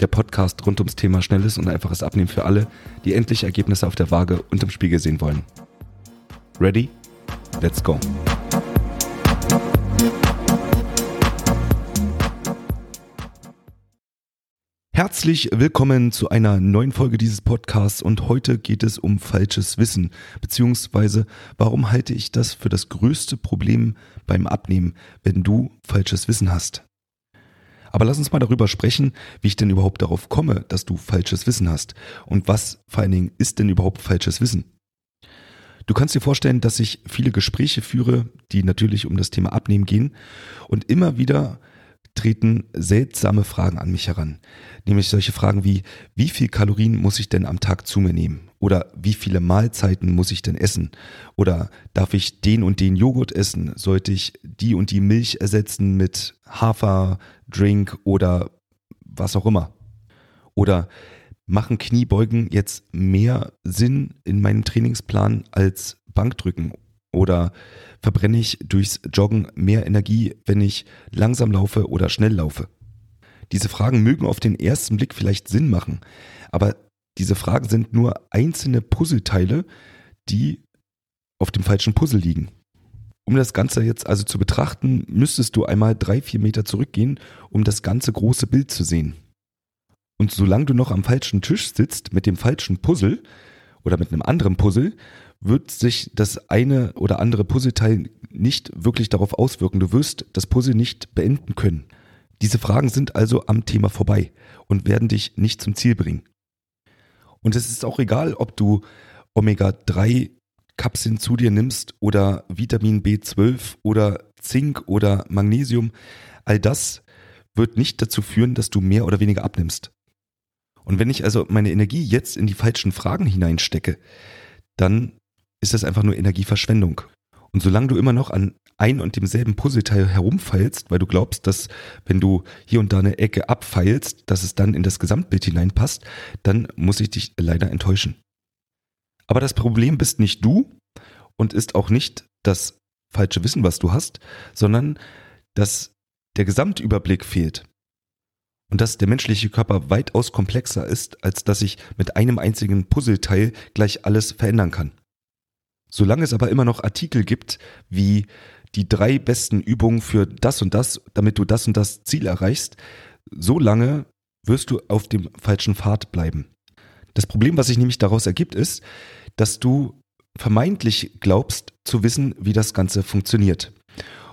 Der Podcast rund ums Thema schnelles und einfaches Abnehmen für alle, die endlich Ergebnisse auf der Waage und im Spiegel sehen wollen. Ready? Let's go! Herzlich willkommen zu einer neuen Folge dieses Podcasts und heute geht es um falsches Wissen, beziehungsweise warum halte ich das für das größte Problem beim Abnehmen, wenn du falsches Wissen hast. Aber lass uns mal darüber sprechen, wie ich denn überhaupt darauf komme, dass du falsches Wissen hast und was vor allen Dingen ist denn überhaupt falsches Wissen. Du kannst dir vorstellen, dass ich viele Gespräche führe, die natürlich um das Thema Abnehmen gehen und immer wieder treten seltsame Fragen an mich heran. Nämlich solche Fragen wie, wie viel Kalorien muss ich denn am Tag zu mir nehmen? Oder wie viele Mahlzeiten muss ich denn essen? Oder darf ich den und den Joghurt essen? Sollte ich die und die Milch ersetzen mit Haferdrink oder was auch immer? Oder machen Kniebeugen jetzt mehr Sinn in meinem Trainingsplan als Bankdrücken oder verbrenne ich durchs Joggen mehr Energie, wenn ich langsam laufe oder schnell laufe? Diese Fragen mögen auf den ersten Blick vielleicht Sinn machen, aber diese Fragen sind nur einzelne Puzzleteile, die auf dem falschen Puzzle liegen. Um das Ganze jetzt also zu betrachten, müsstest du einmal drei, vier Meter zurückgehen, um das ganze große Bild zu sehen. Und solange du noch am falschen Tisch sitzt mit dem falschen Puzzle oder mit einem anderen Puzzle, wird sich das eine oder andere Puzzleteil nicht wirklich darauf auswirken. Du wirst das Puzzle nicht beenden können. Diese Fragen sind also am Thema vorbei und werden dich nicht zum Ziel bringen. Und es ist auch egal, ob du Omega-3 Kapseln zu dir nimmst oder Vitamin B12 oder Zink oder Magnesium. All das wird nicht dazu führen, dass du mehr oder weniger abnimmst. Und wenn ich also meine Energie jetzt in die falschen Fragen hineinstecke, dann ist das einfach nur Energieverschwendung. Und solange du immer noch an ein und demselben Puzzleteil herumfeilst, weil du glaubst, dass wenn du hier und da eine Ecke abfeilst, dass es dann in das Gesamtbild hineinpasst, dann muss ich dich leider enttäuschen. Aber das Problem bist nicht du und ist auch nicht das falsche Wissen, was du hast, sondern dass der Gesamtüberblick fehlt. Und dass der menschliche Körper weitaus komplexer ist, als dass ich mit einem einzigen Puzzleteil gleich alles verändern kann. Solange es aber immer noch Artikel gibt, wie die drei besten Übungen für das und das, damit du das und das Ziel erreichst, so lange wirst du auf dem falschen Pfad bleiben. Das Problem, was sich nämlich daraus ergibt, ist, dass du vermeintlich glaubst zu wissen, wie das Ganze funktioniert.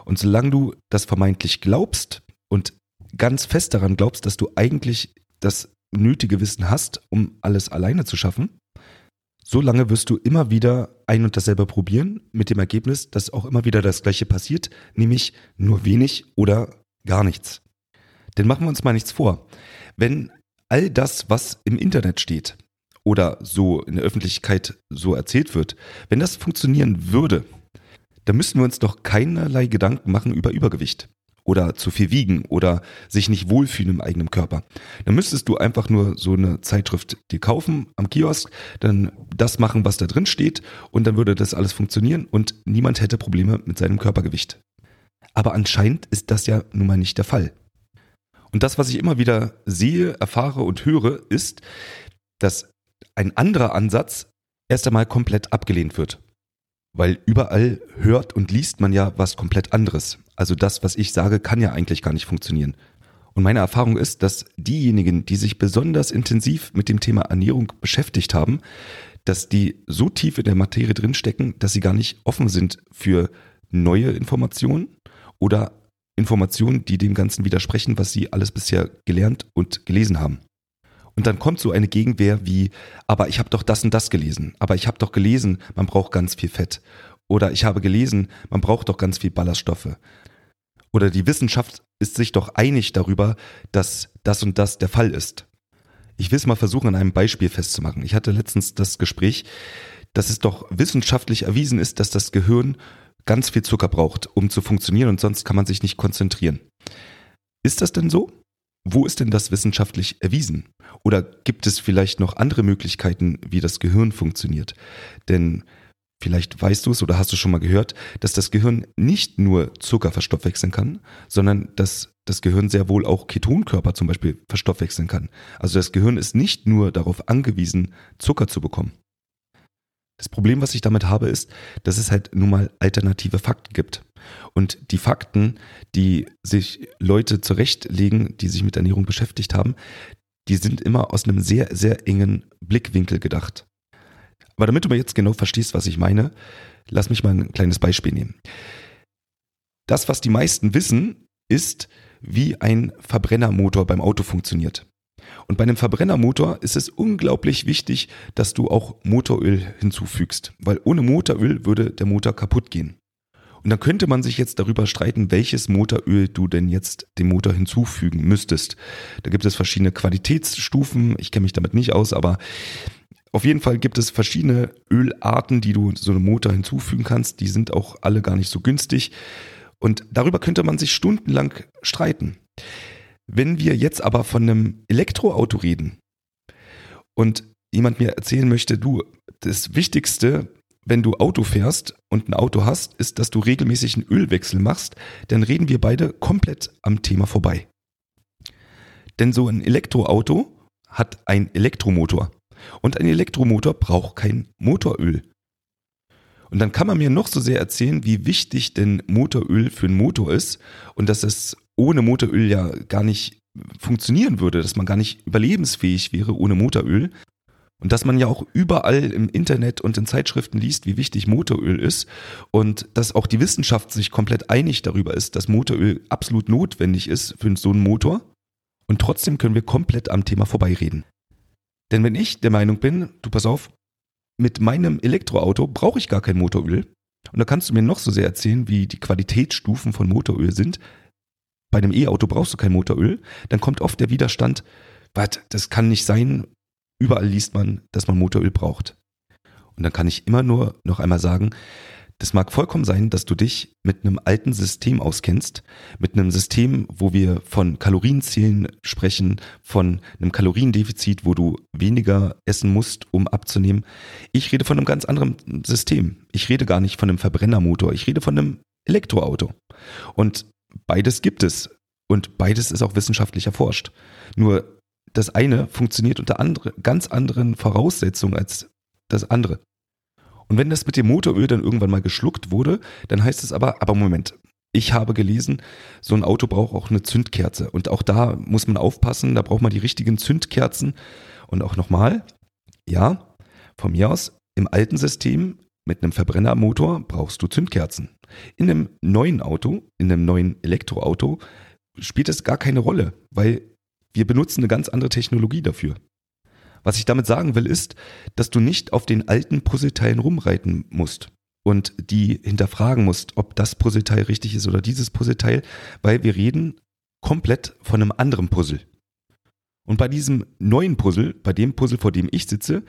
Und solange du das vermeintlich glaubst und ganz fest daran glaubst, dass du eigentlich das nötige Wissen hast, um alles alleine zu schaffen, so lange wirst du immer wieder ein und dasselbe probieren, mit dem Ergebnis, dass auch immer wieder das gleiche passiert, nämlich nur wenig oder gar nichts. Denn machen wir uns mal nichts vor. Wenn all das, was im Internet steht oder so in der Öffentlichkeit so erzählt wird, wenn das funktionieren würde, dann müssten wir uns doch keinerlei Gedanken machen über Übergewicht oder zu viel wiegen oder sich nicht wohlfühlen im eigenen Körper. Dann müsstest du einfach nur so eine Zeitschrift dir kaufen am Kiosk, dann das machen, was da drin steht und dann würde das alles funktionieren und niemand hätte Probleme mit seinem Körpergewicht. Aber anscheinend ist das ja nun mal nicht der Fall. Und das, was ich immer wieder sehe, erfahre und höre, ist, dass ein anderer Ansatz erst einmal komplett abgelehnt wird. Weil überall hört und liest man ja was komplett anderes. Also das, was ich sage, kann ja eigentlich gar nicht funktionieren. Und meine Erfahrung ist, dass diejenigen, die sich besonders intensiv mit dem Thema Ernährung beschäftigt haben, dass die so tief in der Materie drinstecken, dass sie gar nicht offen sind für neue Informationen oder Informationen, die dem Ganzen widersprechen, was sie alles bisher gelernt und gelesen haben. Und dann kommt so eine Gegenwehr wie, aber ich habe doch das und das gelesen, aber ich habe doch gelesen, man braucht ganz viel Fett. Oder ich habe gelesen, man braucht doch ganz viel Ballaststoffe. Oder die Wissenschaft ist sich doch einig darüber, dass das und das der Fall ist. Ich will es mal versuchen, an einem Beispiel festzumachen. Ich hatte letztens das Gespräch, dass es doch wissenschaftlich erwiesen ist, dass das Gehirn ganz viel Zucker braucht, um zu funktionieren und sonst kann man sich nicht konzentrieren. Ist das denn so? Wo ist denn das wissenschaftlich erwiesen? Oder gibt es vielleicht noch andere Möglichkeiten, wie das Gehirn funktioniert? Denn vielleicht weißt du es oder hast du schon mal gehört, dass das Gehirn nicht nur Zucker verstoffwechseln kann, sondern dass das Gehirn sehr wohl auch Ketonkörper zum Beispiel verstoffwechseln kann. Also das Gehirn ist nicht nur darauf angewiesen, Zucker zu bekommen. Das Problem, was ich damit habe, ist, dass es halt nun mal alternative Fakten gibt. Und die Fakten, die sich Leute zurechtlegen, die sich mit Ernährung beschäftigt haben, die sind immer aus einem sehr, sehr engen Blickwinkel gedacht. Aber damit du mir jetzt genau verstehst, was ich meine, lass mich mal ein kleines Beispiel nehmen. Das, was die meisten wissen, ist, wie ein Verbrennermotor beim Auto funktioniert. Und bei einem Verbrennermotor ist es unglaublich wichtig, dass du auch Motoröl hinzufügst, weil ohne Motoröl würde der Motor kaputt gehen. Und dann könnte man sich jetzt darüber streiten, welches Motoröl du denn jetzt dem Motor hinzufügen müsstest. Da gibt es verschiedene Qualitätsstufen, ich kenne mich damit nicht aus, aber auf jeden Fall gibt es verschiedene Ölarten, die du so einem Motor hinzufügen kannst. Die sind auch alle gar nicht so günstig. Und darüber könnte man sich stundenlang streiten. Wenn wir jetzt aber von einem Elektroauto reden und jemand mir erzählen möchte, du, das Wichtigste, wenn du Auto fährst und ein Auto hast, ist, dass du regelmäßig einen Ölwechsel machst, dann reden wir beide komplett am Thema vorbei. Denn so ein Elektroauto hat einen Elektromotor. Und ein Elektromotor braucht kein Motoröl. Und dann kann man mir noch so sehr erzählen, wie wichtig denn Motoröl für einen Motor ist und dass es ohne Motoröl ja gar nicht funktionieren würde, dass man gar nicht überlebensfähig wäre ohne Motoröl. Und dass man ja auch überall im Internet und in Zeitschriften liest, wie wichtig Motoröl ist und dass auch die Wissenschaft sich komplett einig darüber ist, dass Motoröl absolut notwendig ist für so einen Motor. Und trotzdem können wir komplett am Thema vorbeireden. Denn wenn ich der Meinung bin, du pass auf, mit meinem Elektroauto brauche ich gar kein Motoröl. Und da kannst du mir noch so sehr erzählen, wie die Qualitätsstufen von Motoröl sind bei einem E-Auto brauchst du kein Motoröl, dann kommt oft der Widerstand, was, das kann nicht sein, überall liest man, dass man Motoröl braucht. Und dann kann ich immer nur noch einmal sagen, das mag vollkommen sein, dass du dich mit einem alten System auskennst, mit einem System, wo wir von Kalorienzählen sprechen, von einem Kaloriendefizit, wo du weniger essen musst, um abzunehmen. Ich rede von einem ganz anderen System. Ich rede gar nicht von einem Verbrennermotor, ich rede von einem Elektroauto. Und beides gibt es und beides ist auch wissenschaftlich erforscht. Nur das eine funktioniert unter andere, ganz anderen Voraussetzungen als das andere. Und wenn das mit dem Motoröl dann irgendwann mal geschluckt wurde, dann heißt es aber, aber Moment, ich habe gelesen, so ein Auto braucht auch eine Zündkerze. Und auch da muss man aufpassen, da braucht man die richtigen Zündkerzen. Und auch nochmal, ja, von mir aus, im alten System mit einem Verbrennermotor brauchst du Zündkerzen. In einem neuen Auto, in einem neuen Elektroauto, spielt es gar keine Rolle, weil wir benutzen eine ganz andere Technologie dafür. Was ich damit sagen will, ist, dass du nicht auf den alten Puzzleteilen rumreiten musst und die hinterfragen musst, ob das Puzzleteil richtig ist oder dieses Puzzleteil, weil wir reden komplett von einem anderen Puzzle. Und bei diesem neuen Puzzle, bei dem Puzzle, vor dem ich sitze,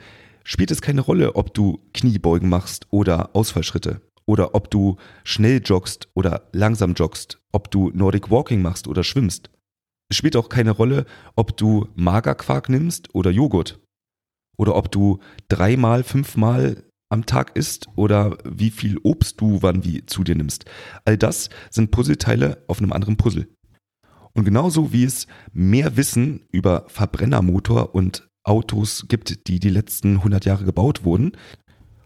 spielt es keine Rolle, ob du Kniebeugen machst oder Ausfallschritte oder ob du schnell joggst oder langsam joggst, ob du Nordic Walking machst oder schwimmst. Es spielt auch keine Rolle, ob du Magerquark nimmst oder Joghurt oder ob du dreimal, fünfmal am Tag isst oder wie viel Obst du wann wie zu dir nimmst. All das sind Puzzleteile auf einem anderen Puzzle. Und genauso wie es mehr Wissen über Verbrennermotor und Autos gibt, die die letzten 100 Jahre gebaut wurden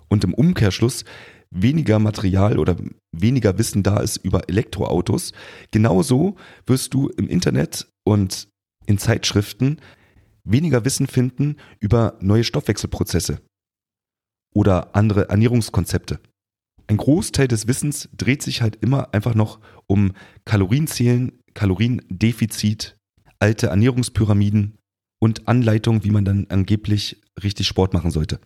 und im Umkehrschluss weniger Material oder weniger Wissen da ist über Elektroautos, genauso wirst du im Internet und in Zeitschriften weniger Wissen finden über neue Stoffwechselprozesse oder andere Ernährungskonzepte. Ein Großteil des Wissens dreht sich halt immer einfach noch um Kalorienzählen, Kaloriendefizit, alte Ernährungspyramiden und Anleitung, wie man dann angeblich richtig Sport machen sollte.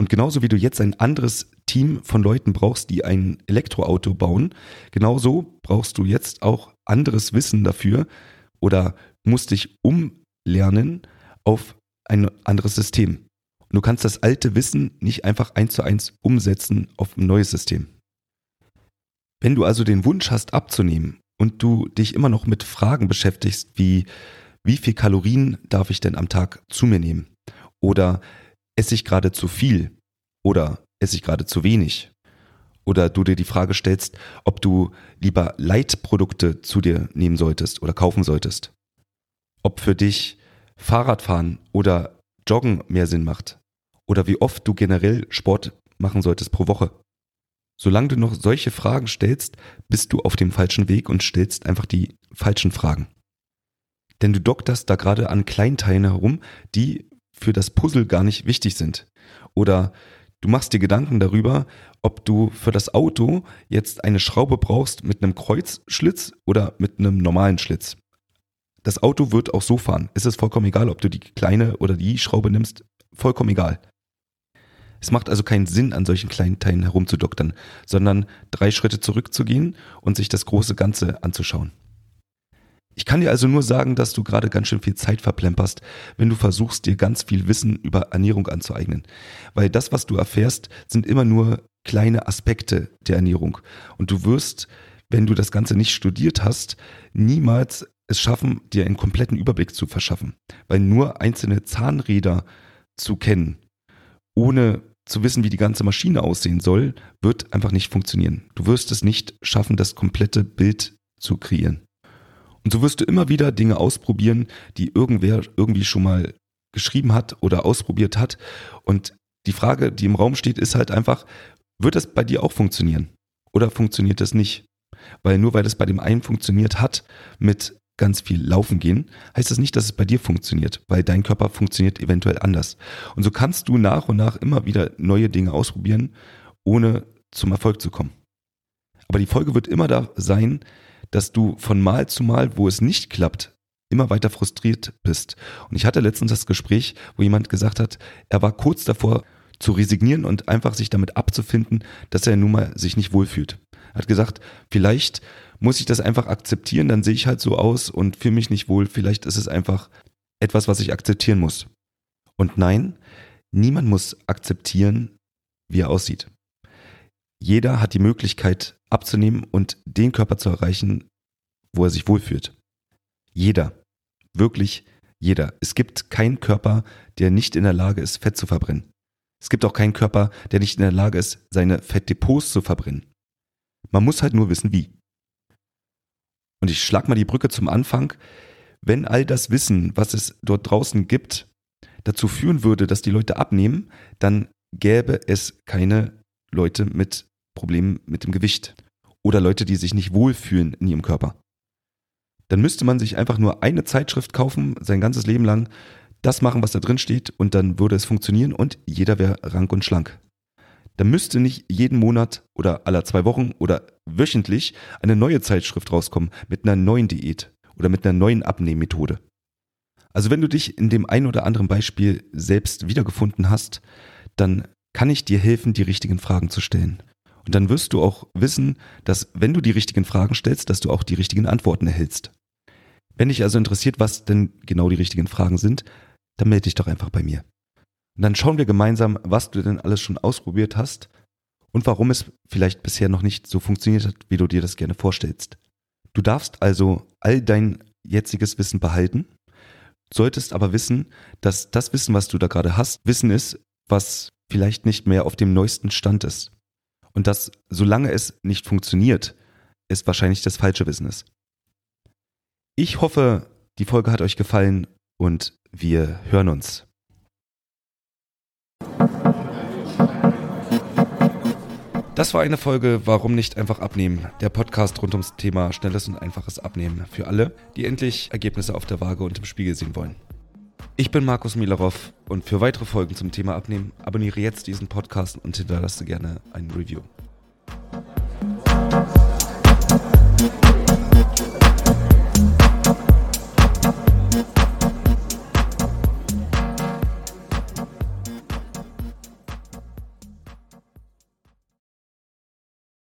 Und genauso wie du jetzt ein anderes Team von Leuten brauchst, die ein Elektroauto bauen, genauso brauchst du jetzt auch anderes Wissen dafür oder musst dich umlernen auf ein anderes System. Und du kannst das alte Wissen nicht einfach eins zu eins umsetzen auf ein neues System. Wenn du also den Wunsch hast abzunehmen und du dich immer noch mit Fragen beschäftigst wie wie viel Kalorien darf ich denn am Tag zu mir nehmen? Oder esse ich gerade zu viel? Oder esse ich gerade zu wenig? Oder du dir die Frage stellst, ob du lieber Leitprodukte zu dir nehmen solltest oder kaufen solltest. Ob für dich Fahrradfahren oder Joggen mehr Sinn macht. Oder wie oft du generell Sport machen solltest pro Woche. Solange du noch solche Fragen stellst, bist du auf dem falschen Weg und stellst einfach die falschen Fragen. Denn du dokterst da gerade an Kleinteilen herum, die für das Puzzle gar nicht wichtig sind. Oder du machst dir Gedanken darüber, ob du für das Auto jetzt eine Schraube brauchst mit einem Kreuzschlitz oder mit einem normalen Schlitz. Das Auto wird auch so fahren. Es ist vollkommen egal, ob du die kleine oder die Schraube nimmst. Vollkommen egal. Es macht also keinen Sinn, an solchen kleinen Teilen herumzudoktern, sondern drei Schritte zurückzugehen und sich das große Ganze anzuschauen. Ich kann dir also nur sagen, dass du gerade ganz schön viel Zeit verplemperst, wenn du versuchst, dir ganz viel Wissen über Ernährung anzueignen. Weil das, was du erfährst, sind immer nur kleine Aspekte der Ernährung. Und du wirst, wenn du das Ganze nicht studiert hast, niemals es schaffen, dir einen kompletten Überblick zu verschaffen. Weil nur einzelne Zahnräder zu kennen, ohne zu wissen, wie die ganze Maschine aussehen soll, wird einfach nicht funktionieren. Du wirst es nicht schaffen, das komplette Bild zu kreieren. Und so wirst du immer wieder Dinge ausprobieren, die irgendwer irgendwie schon mal geschrieben hat oder ausprobiert hat. Und die Frage, die im Raum steht, ist halt einfach, wird das bei dir auch funktionieren? Oder funktioniert das nicht? Weil nur weil es bei dem einen funktioniert hat mit ganz viel Laufen gehen, heißt das nicht, dass es bei dir funktioniert, weil dein Körper funktioniert eventuell anders. Und so kannst du nach und nach immer wieder neue Dinge ausprobieren, ohne zum Erfolg zu kommen. Aber die Folge wird immer da sein, dass du von Mal zu Mal, wo es nicht klappt, immer weiter frustriert bist. Und ich hatte letztens das Gespräch, wo jemand gesagt hat, er war kurz davor zu resignieren und einfach sich damit abzufinden, dass er nun mal sich nicht wohlfühlt. Er hat gesagt, vielleicht muss ich das einfach akzeptieren, dann sehe ich halt so aus und fühle mich nicht wohl. Vielleicht ist es einfach etwas, was ich akzeptieren muss. Und nein, niemand muss akzeptieren, wie er aussieht. Jeder hat die Möglichkeit abzunehmen und den Körper zu erreichen, wo er sich wohlfühlt. Jeder. Wirklich jeder. Es gibt keinen Körper, der nicht in der Lage ist, Fett zu verbrennen. Es gibt auch keinen Körper, der nicht in der Lage ist, seine Fettdepots zu verbrennen. Man muss halt nur wissen, wie. Und ich schlag mal die Brücke zum Anfang. Wenn all das Wissen, was es dort draußen gibt, dazu führen würde, dass die Leute abnehmen, dann gäbe es keine Leute mit Problemen mit dem Gewicht oder Leute, die sich nicht wohlfühlen in ihrem Körper. Dann müsste man sich einfach nur eine Zeitschrift kaufen, sein ganzes Leben lang, das machen, was da drin steht, und dann würde es funktionieren und jeder wäre rank und schlank. Da müsste nicht jeden Monat oder aller zwei Wochen oder wöchentlich eine neue Zeitschrift rauskommen mit einer neuen Diät oder mit einer neuen Abnehmmethode. Also wenn du dich in dem einen oder anderen Beispiel selbst wiedergefunden hast, dann kann ich dir helfen, die richtigen Fragen zu stellen. Und dann wirst du auch wissen, dass wenn du die richtigen Fragen stellst, dass du auch die richtigen Antworten erhältst. Wenn dich also interessiert, was denn genau die richtigen Fragen sind, dann melde dich doch einfach bei mir. Und dann schauen wir gemeinsam, was du denn alles schon ausprobiert hast und warum es vielleicht bisher noch nicht so funktioniert hat, wie du dir das gerne vorstellst. Du darfst also all dein jetziges Wissen behalten, solltest aber wissen, dass das Wissen, was du da gerade hast, Wissen ist, was vielleicht nicht mehr auf dem neuesten Stand ist. Und dass, solange es nicht funktioniert, es wahrscheinlich das falsche ist. Ich hoffe, die Folge hat euch gefallen und wir hören uns. Das war eine Folge Warum nicht einfach abnehmen? Der Podcast rund ums Thema schnelles und einfaches Abnehmen für alle, die endlich Ergebnisse auf der Waage und im Spiegel sehen wollen. Ich bin Markus Milarov und für weitere Folgen zum Thema Abnehmen abonniere jetzt diesen Podcast und hinterlasse gerne ein Review.